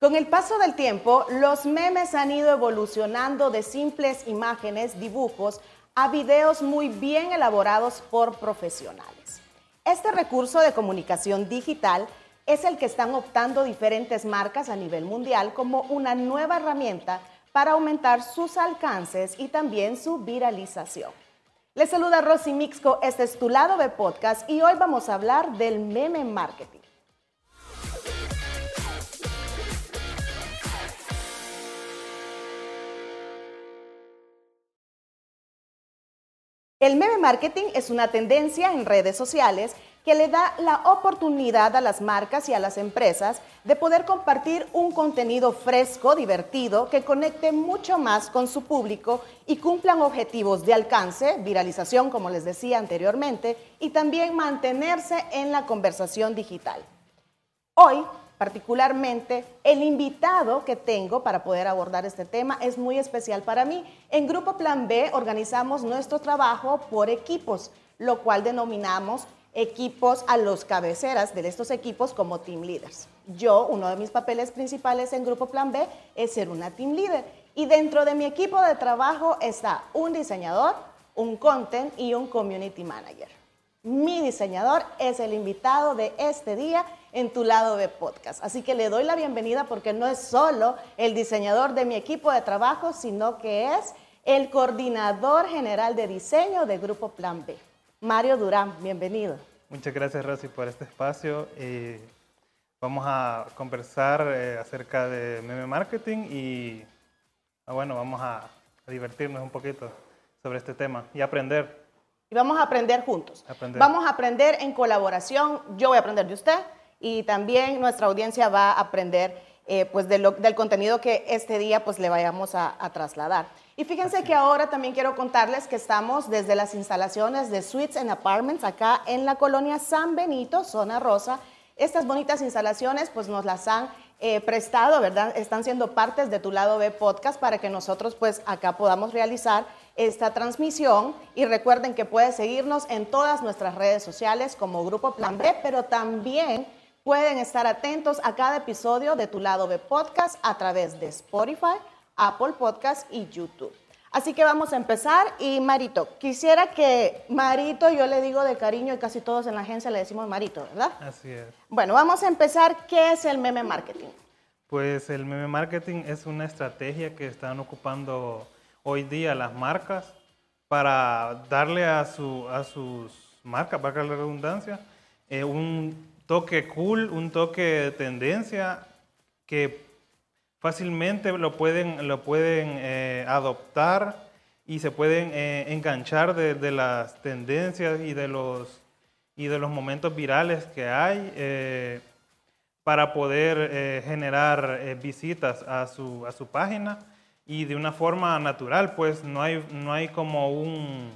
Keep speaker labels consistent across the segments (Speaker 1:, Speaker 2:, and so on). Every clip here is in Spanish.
Speaker 1: Con el paso del tiempo, los memes han ido evolucionando de simples imágenes, dibujos, a videos muy bien elaborados por profesionales. Este recurso de comunicación digital es el que están optando diferentes marcas a nivel mundial como una nueva herramienta para aumentar sus alcances y también su viralización. Les saluda Rosy Mixco, este es tu lado de podcast y hoy vamos a hablar del meme marketing. El meme marketing es una tendencia en redes sociales que le da la oportunidad a las marcas y a las empresas de poder compartir un contenido fresco, divertido, que conecte mucho más con su público y cumplan objetivos de alcance, viralización, como les decía anteriormente, y también mantenerse en la conversación digital. Hoy particularmente el invitado que tengo para poder abordar este tema es muy especial para mí. En Grupo Plan B organizamos nuestro trabajo por equipos, lo cual denominamos equipos a los cabeceras de estos equipos como team leaders. Yo, uno de mis papeles principales en Grupo Plan B es ser una team leader y dentro de mi equipo de trabajo está un diseñador, un content y un community manager. Mi diseñador es el invitado de este día en tu lado de podcast. Así que le doy la bienvenida porque no es solo el diseñador de mi equipo de trabajo, sino que es el coordinador general de diseño de Grupo Plan B. Mario Durán, bienvenido.
Speaker 2: Muchas gracias, Rosy, por este espacio. Eh, vamos a conversar eh, acerca de meme marketing y, ah, bueno, vamos a, a divertirnos un poquito sobre este tema y aprender.
Speaker 1: Y vamos a aprender juntos. Vamos a aprender en colaboración. Yo voy a aprender de usted, y también nuestra audiencia va a aprender eh, pues del contenido que este día pues le vayamos a, trasladar. Y fíjense que ahora también quiero contarles que estamos desde las instalaciones de Suites and Apartments acá en la colonia San Benito, zona rosa. Estas bonitas instalaciones pues nos las han eh, prestado, ¿verdad? Están siendo partes de tu lado B podcast para que nosotros pues acá podamos realizar esta transmisión y recuerden que puedes seguirnos en todas nuestras redes sociales como Grupo Plan B, pero también Pueden estar atentos a cada episodio de Tu Lado de Podcast a través de Spotify, Apple Podcast y YouTube. Así que vamos a empezar y Marito, quisiera que Marito, yo le digo de cariño y casi todos en la agencia le decimos Marito, ¿verdad?
Speaker 2: Así es.
Speaker 1: Bueno, vamos a empezar. ¿Qué es el meme marketing?
Speaker 2: Pues el meme marketing es una estrategia que están ocupando hoy día las marcas para darle a, su, a sus marcas, para la redundancia, eh, un toque cool, un toque de tendencia que fácilmente lo pueden, lo pueden eh, adoptar y se pueden eh, enganchar de, las tendencias y de los, y de los momentos virales que hay eh, para poder generar visitas a su, a su página y de una forma natural, pues no hay, no hay como un,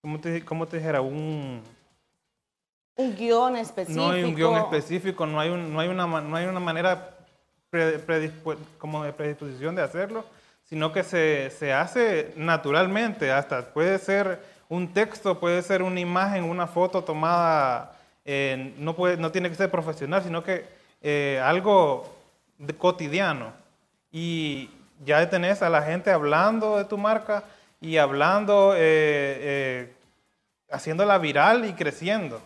Speaker 2: ¿cómo te, cómo te dijera? Un
Speaker 1: un guion específico.
Speaker 2: No hay un guion específico, no hay, no hay, una, no hay una manera como de predisposición de hacerlo, sino que se, se, hace naturalmente, hasta puede ser un texto, puede ser una imagen, una foto tomada, no, puede, no tiene que ser profesional, sino que eh, algo de cotidiano. Y ya tenés a la gente hablando de tu marca y hablando, eh, eh, haciéndola viral y creciendo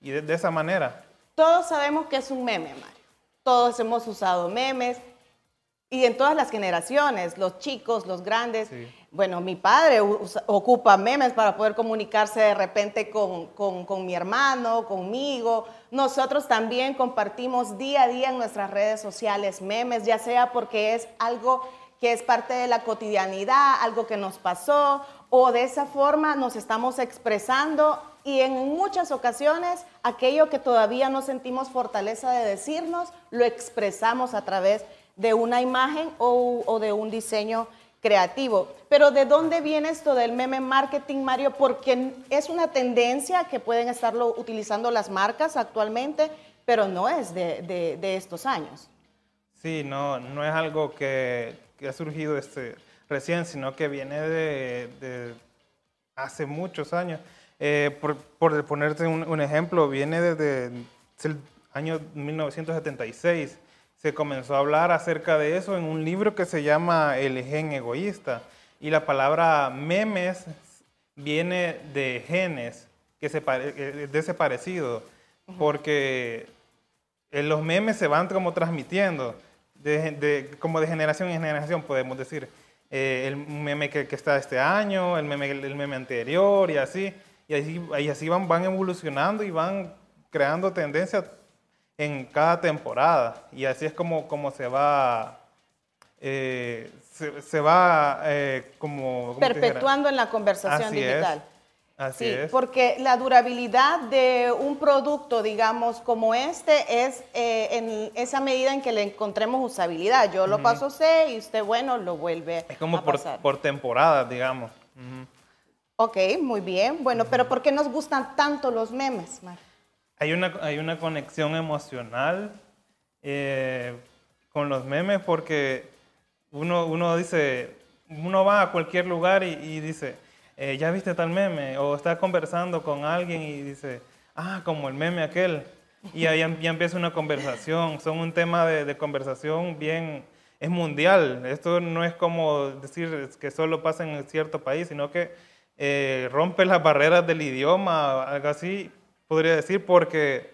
Speaker 2: y de, esa manera.
Speaker 1: Todos sabemos que es un meme, Mario. Todos hemos usado memes y en todas las generaciones, los chicos, los grandes. Bueno, mi padre ocupa memes para poder comunicarse de repente con, con, con, mi hermano, conmigo. Nosotros también compartimos día a día en nuestras redes sociales memes, ya sea porque es algo que es parte de la cotidianidad, algo que nos pasó, o de esa forma nos estamos expresando y en muchas ocasiones aquello que todavía no sentimos fortaleza de decirnos, lo expresamos a través de una imagen o, de un diseño creativo. Pero ¿de dónde viene esto del meme marketing, Mario? Porque es una tendencia que pueden estarlo utilizando las marcas actualmente, pero no es de, estos años.
Speaker 2: Sí, no, no es algo que, ha surgido este, recién, sino que viene de hace muchos años. Eh, por, por, ponerte un, ejemplo, viene desde el año 1976. se comenzó a hablar acerca de eso en un libro que se llama El gen egoísta. Y la palabra memes viene de genes, que se de ese parecido, porque los memes se van como transmitiendo, de, como de generación en generación, podemos decir. Eh, el meme que, está este año, el meme, el meme anterior y así. Y así, y así van, van evolucionando y van creando tendencias en cada temporada. Y así es como, como se va, eh, se, va eh, como...
Speaker 1: Perpetuando en la conversación digital.
Speaker 2: Así
Speaker 1: sí, porque la durabilidad de un producto, digamos, como este, es eh, en esa medida en que le encontremos usabilidad. Yo lo paso C y usted, bueno, lo vuelve
Speaker 2: Es como
Speaker 1: a
Speaker 2: por,
Speaker 1: pasar.
Speaker 2: por temporada, digamos.
Speaker 1: Ok, muy bien. Bueno, pero ¿por qué nos gustan tanto los memes, Mar?
Speaker 2: Hay una, hay una conexión emocional eh, con los memes porque uno, uno dice, uno va a cualquier lugar y, y dice eh, ¿ya viste tal meme? O está conversando con alguien y dice, ah, como el meme aquel. Y ahí ya empieza una conversación. Son un tema de, conversación bien, es mundial. Esto no es como decir que solo pasa en cierto país, sino que eh, rompe las barreras del idioma, algo así, podría decir, porque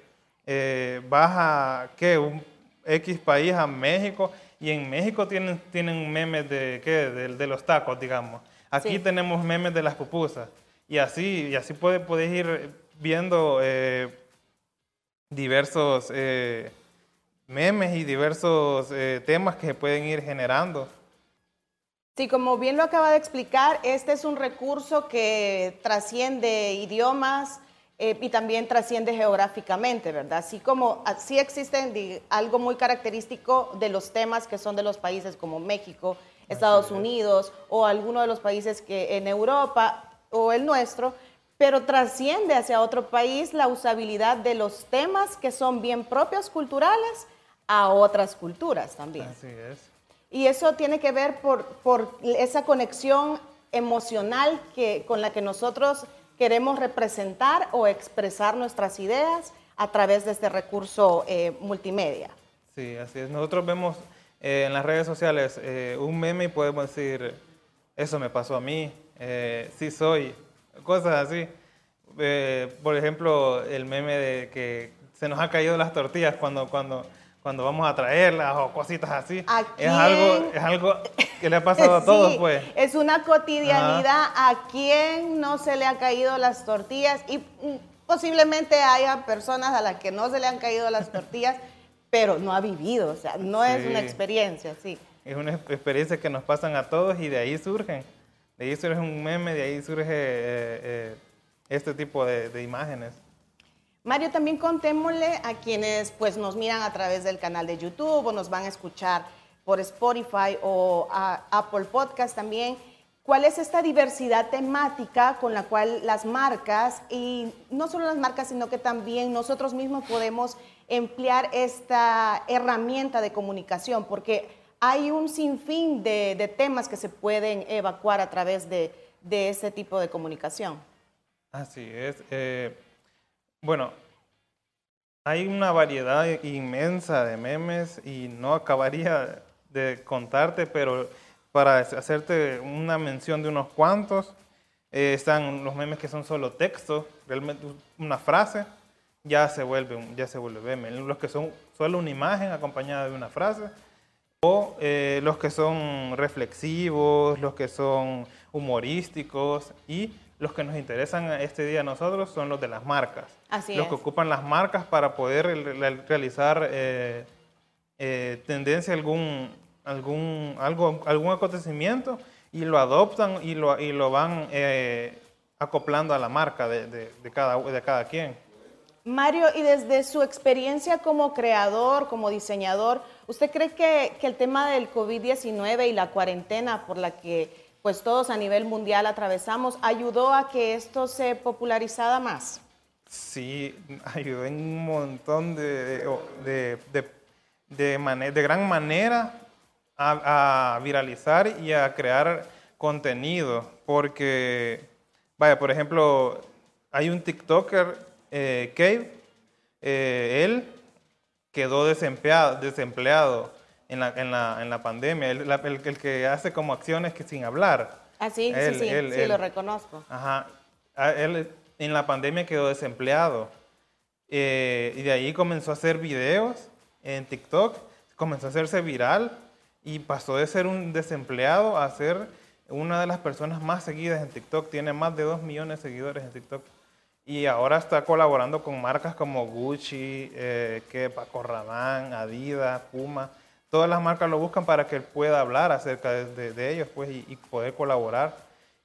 Speaker 2: eh, baja, ¿qué? Un X país a México y en México tienen, tienen memes de, ¿qué? de los tacos, digamos. Aquí tenemos memes de las pupusas. Y así, y así puede, puedes ir viendo eh, diversos eh, memes y diversos eh, temas que se pueden ir generando.
Speaker 1: Sí, como bien lo acaba de explicar, este es un recurso que trasciende idiomas y también trasciende geográficamente, ¿verdad? Así como así existen algo muy característico de los temas que son de los países como México, Estados Unidos o alguno de los países que en Europa o el nuestro, pero trasciende hacia otro país la usabilidad de los temas que son bien propios culturales a otras culturas también.
Speaker 2: Así es.
Speaker 1: Y eso tiene que ver por, por esa conexión emocional que, con la que nosotros queremos representar o expresar nuestras ideas a través de este recurso eh, multimedia.
Speaker 2: Sí, así es. Nosotros vemos eh, en las redes sociales eh, un meme y podemos decir, eso me pasó a mí, eh, sí soy, cosas así. por ejemplo, el meme de que se nos ha caído las tortillas cuando, cuando, cuando vamos a traerlas o cositas así. Es algo, es algo que le ha pasado a todos, pues.
Speaker 1: Es una cotidianidad. ¿A quién no se le han caído las tortillas? Y mm, posiblemente haya personas a las que no se le han caído las tortillas pero no ha vivido, o sea, no es una experiencia, sí.
Speaker 2: Es una experiencia que nos pasan a todos y de ahí surgen, de ahí surge un meme, de ahí surge eh, eh, este tipo de, imágenes.
Speaker 1: Mario, también contémosle a quienes pues nos miran a través del canal de YouTube o nos van a escuchar por Spotify o Apple Podcast también, cuál es esta diversidad temática con la cual las marcas, y no solo las marcas, sino que también nosotros mismos podemos emplear esta herramienta de comunicación, porque hay un sinfín de, temas que se pueden evacuar a través de, de ese tipo de comunicación.
Speaker 2: Así es. Eh, bueno, hay una variedad inmensa de memes y no acabaría de contarte, pero para hacerte una mención de unos cuantos, eh, están los memes que son solo texto, realmente una frase, ya se vuelve, ya se vuelve meme. Los que son solo una imagen acompañada de una frase, o eh, los que son reflexivos, los que son humorísticos y los que nos interesan este día a nosotros son los de las marcas.
Speaker 1: Así
Speaker 2: los que ocupan las marcas para poder realizar eh, eh, tendencia a algún, algún, algo, algún acontecimiento y lo adoptan y lo, y lo van acoplando a la marca de, de, cada, de cada quien.
Speaker 1: Mario, y desde su experiencia como creador, como diseñador, ¿usted cree que, el tema del COVID-19 y la cuarentena por la que pues todos a nivel mundial atravesamos ayudó a que esto se popularizara más?
Speaker 2: Sí, ayudó en un montón de, de, de, de gran manera a, viralizar y a crear contenido, porque, vaya, por ejemplo, hay un TikToker eh, Cave, eh, él quedó desempleado, desempleado en, la, en, la, en la pandemia, el, el, que hace como acciones que sin hablar.
Speaker 1: Ah, sí, sí, sí, sí, lo reconozco.
Speaker 2: Ajá, él en la pandemia quedó desempleado. Eh, y de ahí comenzó a hacer videos en TikTok, comenzó a hacerse viral y pasó de ser un desempleado a ser una de las personas más seguidas en TikTok. Tiene más de 2 millones de seguidores en TikTok. Y ahora está colaborando con marcas como Gucci, eh, que Paco Rabanne, Adidas, Puma. Todas las marcas lo buscan para que él pueda hablar acerca de, ellos pues, y, poder colaborar.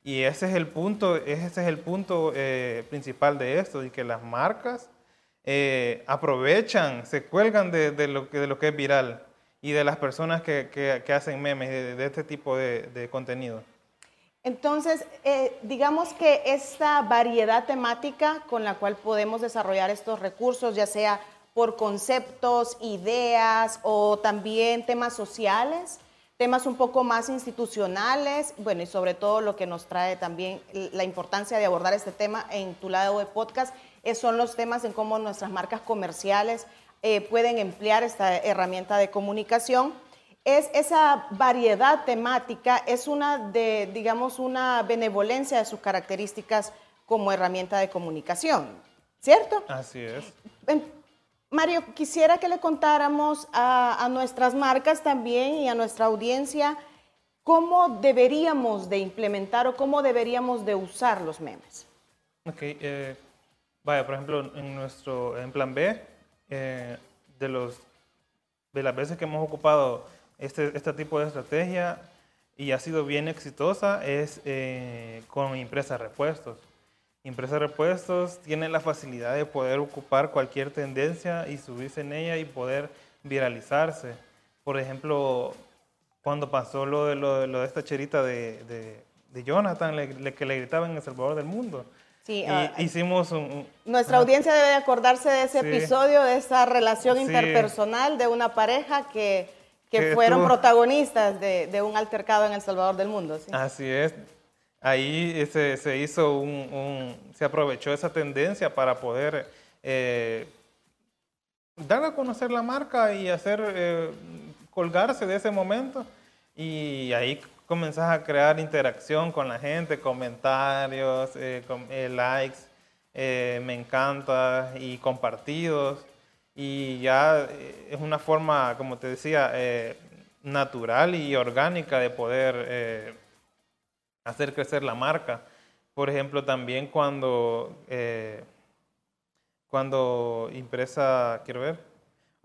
Speaker 2: Y ese es el punto, ese es el punto eh, principal de esto, y que las marcas eh, aprovechan, se cuelgan de, lo que, de lo que es viral y de las personas que, que, hacen memes de, este tipo de, contenido.
Speaker 1: Entonces, eh, digamos que esta variedad temática con la cual podemos desarrollar estos recursos, ya sea por conceptos, ideas o también temas sociales, temas un poco más institucionales, bueno, y sobre todo lo que nos trae también la importancia de abordar este tema en tu lado de podcast, son los temas en cómo nuestras marcas comerciales eh, pueden emplear esta herramienta de comunicación. Es esa variedad temática, es una de, digamos, una benevolencia de sus características como herramienta de comunicación, ¿cierto?
Speaker 2: Así es.
Speaker 1: Mario, quisiera que le contáramos a, nuestras marcas también y a nuestra audiencia cómo deberíamos de implementar o cómo deberíamos de usar los memes.
Speaker 2: Ok, eh, vaya, por ejemplo, en nuestro en plan B, eh, de, los, de las veces que hemos ocupado este, este tipo de estrategia y ha sido bien exitosa es eh, con impresas repuestos. Impresa repuestos tiene la facilidad de poder ocupar cualquier tendencia y subirse en ella y poder viralizarse. Por ejemplo, cuando pasó lo de, lo, de esta cherita de, de, Jonathan, que le gritaban en El Salvador del Mundo. Sí, ah, hicimos un...
Speaker 1: Nuestra audiencia debe acordarse de ese episodio, de esa relación interpersonal de una pareja que, que, fueron protagonistas de, de, un altercado en El Salvador del Mundo.
Speaker 2: Así es. Ahí se, se hizo un, Se aprovechó esa tendencia para poder eh, dar a conocer la marca y hacer... Eh, colgarse de ese momento. Y ahí comenzás a crear interacción con la gente, comentarios, eh, likes, me encanta y compartidos. Y ya es una forma, como te decía, natural y orgánica de poder hacer crecer la marca. Por ejemplo, también cuando, cuando impresa, quiero ver,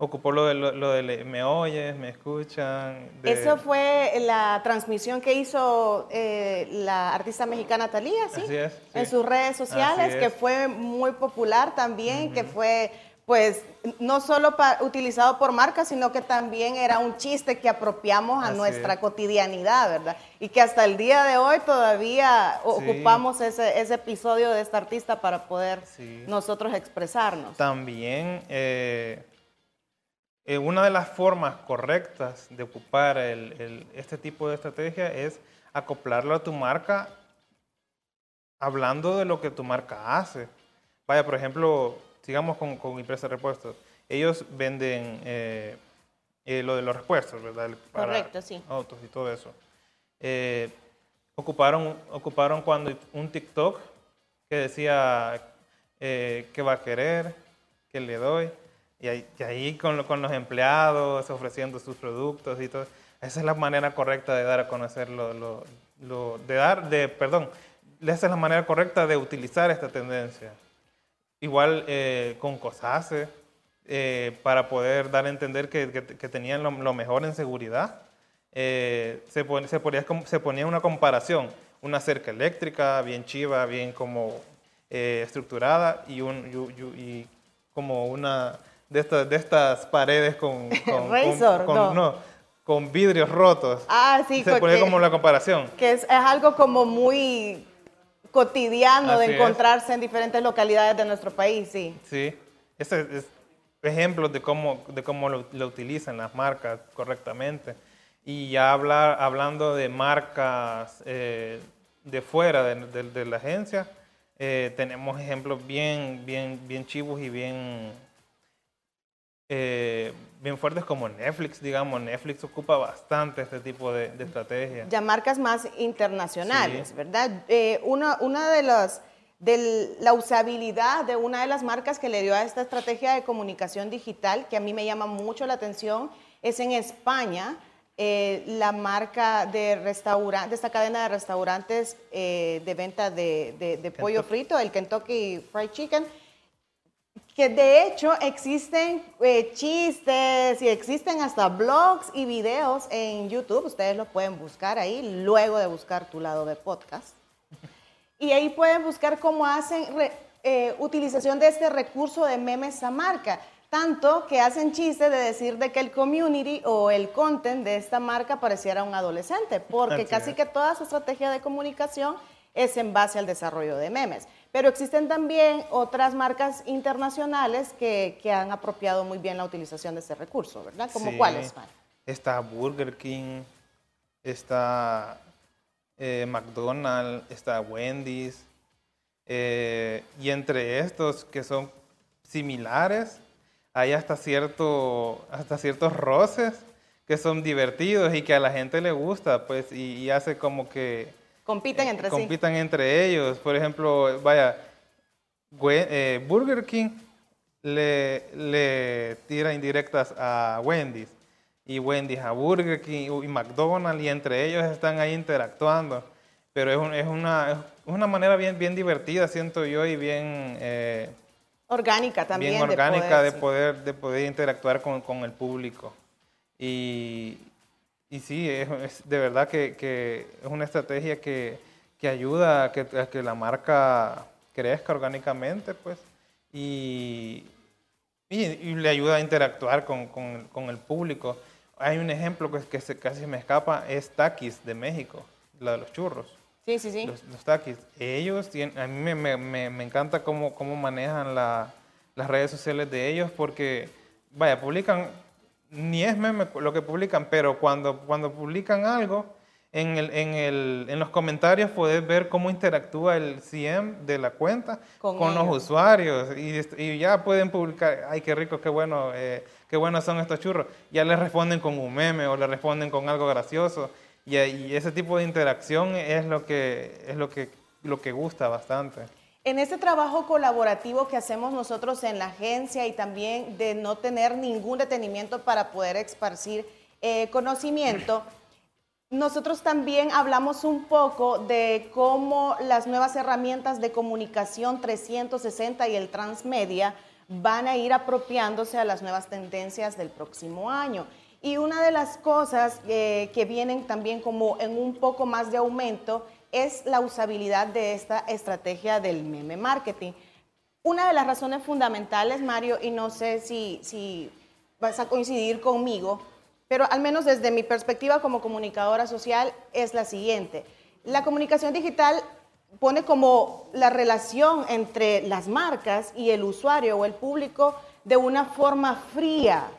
Speaker 2: ocupó lo de, lo, de me oyes, me escuchan.
Speaker 1: Eso fue la transmisión que hizo eh, la artista mexicana Talía, ¿sí?
Speaker 2: Así es,
Speaker 1: En sus redes sociales, que fue muy popular también, que fue pues no solo utilizado por marcas, sino que también era un chiste que apropiamos a nuestra cotidianidad, ¿verdad? Y que hasta el día de hoy todavía ocupamos ese, ese, episodio de esta artista para poder nosotros expresarnos.
Speaker 2: También eh, eh, una de las formas correctas de ocupar este tipo de estrategia es acoplarlo a tu marca hablando de lo que tu marca hace. Vaya, por ejemplo, sigamos con, con Impresa Repuestos. Ellos venden eh, eh, lo de los repuestos, ¿verdad?
Speaker 1: Para Correcto, sí.
Speaker 2: Autos y todo eso. ocuparon, ocuparon cuando un TikTok que decía qué va a querer, qué le doy. Y ahí, con, los empleados ofreciendo sus productos y todo. Esa es la manera correcta de dar a conocer lo, de dar, de, perdón, esa es la manera correcta de utilizar esta tendencia. Igual eh, con COSACE, eh, para poder dar a entender que, tenían lo, mejor en seguridad, eh, se, se, ponía, se, ponía, una comparación, una cerca eléctrica, bien chiva, bien como estructurada y, un, y como una de, estas, de estas paredes con, con, no. con vidrios rotos.
Speaker 1: Ah, sí.
Speaker 2: Se pone como la comparación.
Speaker 1: Que es, es algo como muy cotidiano de encontrarse en diferentes localidades de nuestro país, sí.
Speaker 2: Sí, ese es ejemplos de cómo, de cómo lo, utilizan las marcas correctamente. Y ya hablar, hablando de marcas eh, de fuera de, de, la agencia, eh, tenemos ejemplos bien, bien, bien chivos y bien eh, bien fuertes como Netflix, digamos. Netflix ocupa bastante este tipo de, de estrategias.
Speaker 1: Ya marcas más internacionales, ¿verdad? Eh, una, una de las de la usabilidad de una de las marcas que le dio a esta estrategia de comunicación digital, que a mí me llama mucho la atención, es en España, eh, la marca de restaurante, de esta cadena de restaurantes eh, de venta de, de, pollo frito, el Kentucky Fried Chicken, que de hecho existen eh, chistes y existen hasta blogs y videos en YouTube, ustedes lo pueden buscar ahí, luego de buscar tu lado de podcast. Y ahí pueden buscar cómo hacen eh, utilización de este recurso de memes a marca. Tanto que hacen chiste de decir de que el community o el content de esta marca pareciera un adolescente, porque casi que toda su estrategia de comunicación es en base al desarrollo de memes. Pero existen también otras marcas internacionales que, que han apropiado muy bien la utilización de ese recurso, ¿verdad? ¿Como cuáles,
Speaker 2: Está Burger King, está eh, McDonald's, está Wendy's, eh, y entre estos que son similares, hay hasta, cierto, hasta ciertos roces que son divertidos y que a la gente le gusta, pues, y, hace como que...
Speaker 1: Compiten entre
Speaker 2: sí. Compitan entre ellos. Por ejemplo, vaya, eh, Burger King le, le tira indirectas a Wendy's y Wendy's a Burger King y McDonald's y entre ellos están ahí interactuando. Pero es, es, una, es una manera bien, bien divertida, siento yo, y bien...
Speaker 1: Eh, orgánica también.
Speaker 2: Bien orgánica de poder, de poder, interactuar con, con, el público. Y, y sí, es, de verdad que, que, es una estrategia que, que ayuda a que, a que, la marca crezca orgánicamente, pues. Y, y, y le ayuda a interactuar con, con, con el público hay un ejemplo que, que se, casi me escapa, es Takis de México, la de los churros.
Speaker 1: Sí, sí, sí.
Speaker 2: Los, Takis. Ellos, tienen, a mí me, me, me, encanta cómo, cómo manejan la, las redes sociales de ellos porque, vaya, publican, ni es meme lo que publican, pero cuando, cuando publican algo, en, el, en, el, en, los comentarios puedes ver cómo interactúa el CM de la cuenta con, los usuarios y, y, ya pueden publicar, ay, qué rico, qué bueno, eh, qué buenos son estos churros. Ya les responden con un meme o le responden con algo gracioso y, y, ese tipo de interacción es lo que, es lo que, lo que gusta bastante.
Speaker 1: En este trabajo colaborativo que hacemos nosotros en la agencia y también de no tener ningún detenimiento para poder esparcir eh, conocimiento, nosotros también hablamos un poco de cómo las nuevas herramientas de comunicación 360 y el transmedia van a ir apropiándose a las nuevas tendencias del próximo año. Y una de las cosas eh, que vienen también como en un poco más de aumento es la usabilidad de esta estrategia del meme marketing. Una de las razones fundamentales, Mario, y no sé si, si vas a coincidir conmigo, pero al menos desde mi perspectiva como comunicadora social es la siguiente. La comunicación digital pone como la relación entre las marcas y el usuario o el público de una forma fría.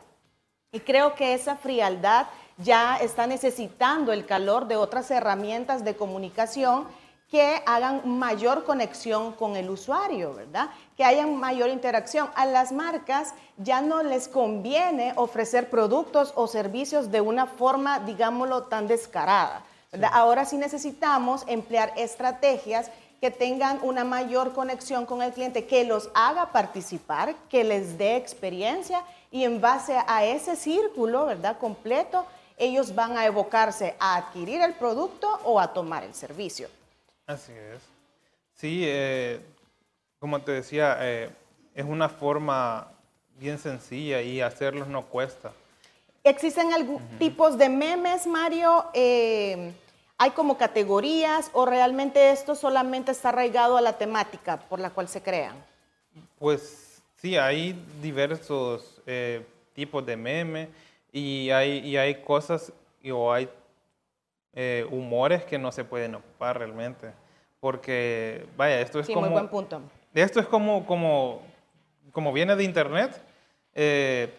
Speaker 1: Y creo que esa frialdad ya está necesitando el calor de otras herramientas de comunicación que hagan mayor conexión con el usuario, ¿verdad? Que haya mayor interacción. A las marcas ya no les conviene ofrecer productos o servicios de una forma, digámoslo, tan descarada. Ahora sí necesitamos emplear estrategias que tengan una mayor conexión con el cliente, que los haga participar, que les dé experiencia y en base a ese círculo, ¿verdad? Completo, ellos van a evocarse a adquirir el producto o a tomar el servicio.
Speaker 2: Así es. Sí, eh, como te decía, eh, es una forma bien sencilla y hacerlos no cuesta.
Speaker 1: ¿Existen algún tipos de memes, Mario? Eh, ¿Hay como categorías o realmente esto solamente está arraigado a la temática por la cual se crean?
Speaker 2: Pues sí, hay diversos tipos de memes y hay, y hay cosas o hay eh, humores que no se pueden ocupar realmente. Porque, vaya, esto es
Speaker 1: sí,
Speaker 2: como...
Speaker 1: muy buen punto.
Speaker 2: Esto es como, como, como viene de Internet, eh,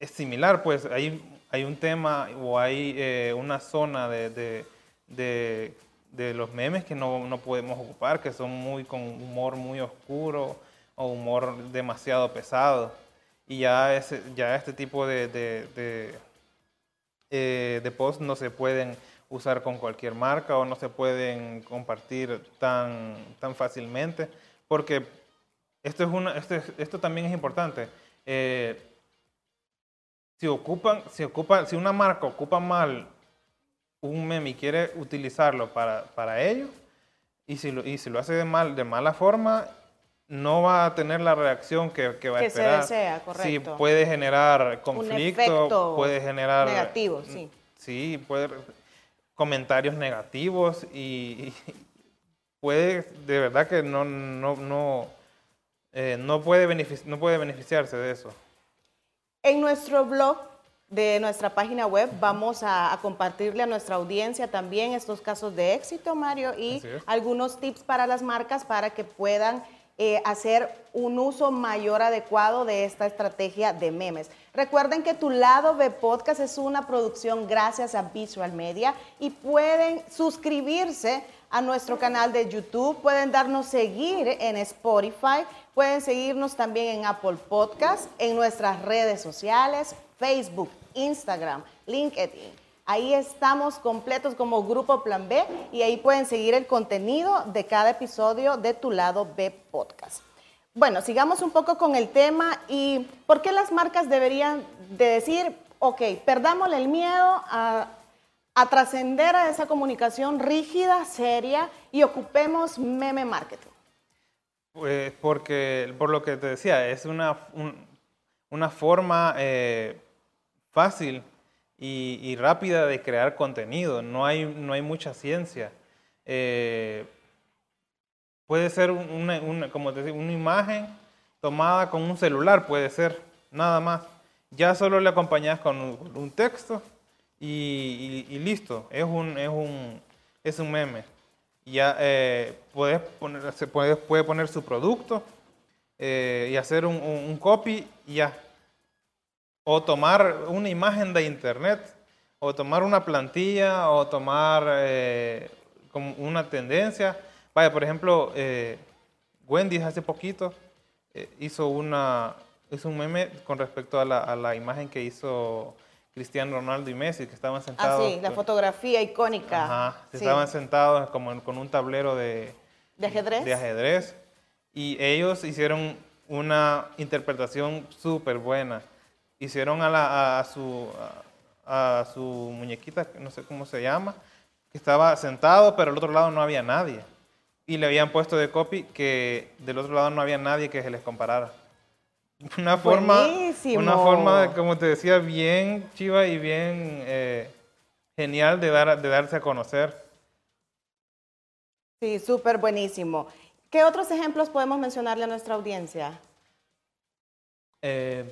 Speaker 2: es similar, pues hay, hay un tema o hay eh, una zona de, de, de, de, los memes que no, no podemos ocupar, que son muy con humor muy oscuro o humor demasiado pesado. y ya, ese, ya este tipo de, de, de, eh, de posts no se pueden usar con cualquier marca o no se pueden compartir tan, tan fácilmente, porque esto, es una, esto, esto también es importante. Eh, si, ocupan, si, ocupa, si una marca ocupa mal un meme y quiere utilizarlo para, para ello, y si, lo, y si lo hace de, mal, de mala forma, no va a tener la reacción que, que va a esperar.
Speaker 1: se desea, correcto.
Speaker 2: Sí, puede generar conflicto, puede generar...
Speaker 1: Negativo, sí.
Speaker 2: Sí, puede comentarios negativos y, puede, de verdad que no, no, no, eh, no, puede no puede beneficiarse de eso.
Speaker 1: En nuestro blog de nuestra página web vamos a, compartirle a nuestra audiencia también estos casos de éxito, Mario, y algunos tips para las marcas para que puedan eh, hacer un uso mayor adecuado de esta estrategia de memes. Recuerden que Tu Lado B Podcast es una producción gracias a Visual Media y pueden suscribirse a nuestro canal de YouTube, pueden darnos seguir en Spotify, pueden seguirnos también en Apple Podcast, en nuestras redes sociales, Facebook, Instagram, LinkedIn. Ahí estamos completos como Grupo Plan B y ahí pueden seguir el contenido de cada episodio de Tu Lado B Podcast. Bueno, sigamos un poco con el tema y por qué las marcas deberían de decir, ok, perdámosle el miedo a, a trascender a esa comunicación rígida, seria y ocupemos meme marketing.
Speaker 2: Pues porque, por lo que te decía, es una, una forma eh, fácil y, rápida de crear contenido. No hay, no hay mucha ciencia. Eh, puede ser una, como te una imagen tomada con un celular, puede ser, nada más. Ya solo le acompañas con un, texto y, listo. Es un, es un, es un meme. Ya eh, puedes poner, se puede, puede poner su producto eh, y hacer un, un copy y ya o tomar una imagen de internet, o tomar una plantilla, o tomar eh, como una tendencia. Vaya, por ejemplo, eh, Wendy hace poquito eh, hizo, una, hizo un meme con respecto a la, a la, imagen que hizo Cristiano Ronaldo y Messi, que estaban sentados.
Speaker 1: Ah, sí, la fotografía icónica.
Speaker 2: Ajá, estaban sentados como con un tablero de,
Speaker 1: ¿De ajedrez.
Speaker 2: De ajedrez. Y ellos hicieron una interpretación súper buena hicieron a, la, a, su, a, su muñequita, no sé cómo se llama, que estaba sentado, pero al otro lado no había nadie. Y le habían puesto de copy que del otro lado no había nadie que se les comparara. Una forma, una forma, como te decía, bien chiva y bien eh, genial de, dar, de darse a conocer.
Speaker 1: Sí, súper buenísimo. ¿Qué otros ejemplos podemos mencionarle a nuestra audiencia?
Speaker 2: Eh,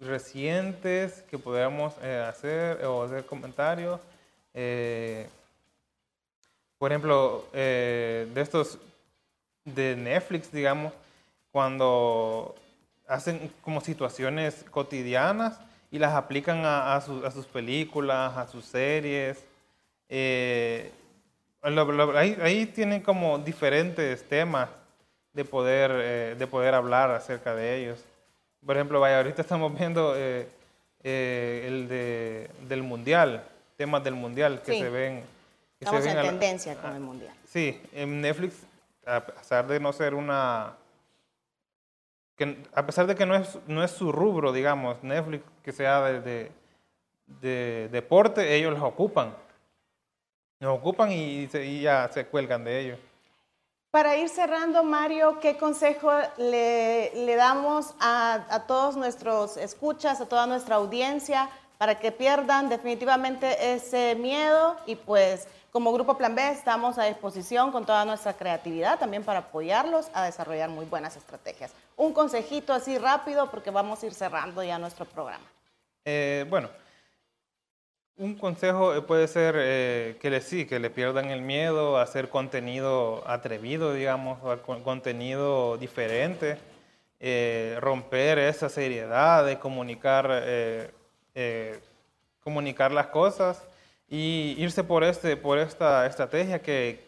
Speaker 2: recientes que podamos eh, hacer o hacer comentarios. Eh, por ejemplo, eh, de estos de Netflix, digamos, cuando hacen como situaciones cotidianas y las aplican a, sus películas, a sus series. ahí, ahí, tienen como diferentes temas de poder, de poder hablar acerca de ellos. Por ejemplo, vaya, ahorita estamos viendo eh, eh, el de, del mundial, temas del mundial que se ven.
Speaker 1: estamos en tendencia con el mundial.
Speaker 2: Sí, en Netflix, a pesar de no ser una. Que, a pesar de que no es, no es su rubro, digamos, Netflix que sea de, de, deporte, ellos los ocupan. Los ocupan y, y ya se cuelgan de ellos.
Speaker 1: Para ir cerrando, Mario, ¿qué consejo le, damos a, todos nuestros escuchas, a toda nuestra audiencia, para que pierdan definitivamente ese miedo? Y pues como Grupo Plan B estamos a disposición con toda nuestra creatividad también para apoyarlos a desarrollar muy buenas estrategias. Un consejito así rápido porque vamos a ir cerrando ya nuestro programa.
Speaker 2: Eh, bueno, un consejo eh, puede ser eh, que le sí, que le pierdan el miedo a hacer contenido atrevido, digamos, contenido diferente, eh, romper esa seriedad de comunicar, comunicar las cosas y irse por, este, por esta estrategia que,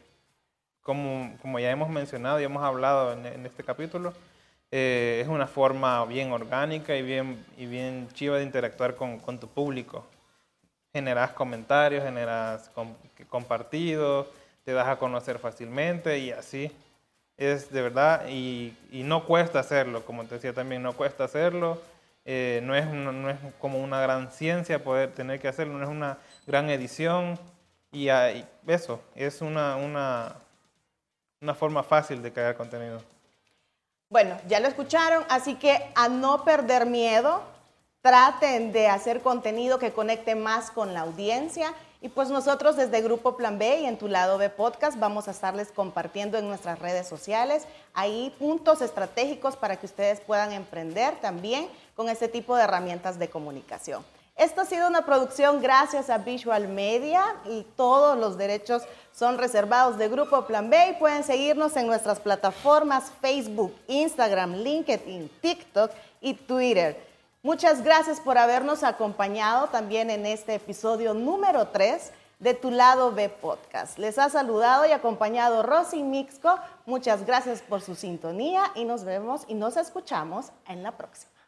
Speaker 2: como, como ya hemos mencionado y hemos hablado en, este capítulo, es una forma bien orgánica y bien, y bien chiva de interactuar con, con tu público. Generas comentarios, generas compartidos, te das a conocer fácilmente y así. Es de verdad, y, y no cuesta hacerlo, como te decía también, no cuesta hacerlo. Eh, no, es, no, es como una gran ciencia poder tener que hacerlo, no es una gran edición. Y, y eso, es una, una, una forma fácil de crear contenido.
Speaker 1: Bueno, ya lo escucharon, así que a no perder miedo, traten de hacer contenido que conecte más con la audiencia. Y pues nosotros desde Grupo Plan B y en tu lado B Podcast vamos a estarles compartiendo en nuestras redes sociales ahí puntos estratégicos para que ustedes puedan emprender también con este tipo de herramientas de comunicación. Esto ha sido una producción gracias a Visual Media y todos los derechos son reservados de Grupo Plan B y pueden seguirnos en nuestras plataformas Facebook, Instagram, LinkedIn, TikTok y Twitter. Muchas gracias por habernos acompañado también en este episodio número 3 de Tu Lado B Podcast. Les ha saludado y acompañado Rosy Mixco. Muchas gracias por su sintonía y nos vemos y nos escuchamos en la próxima.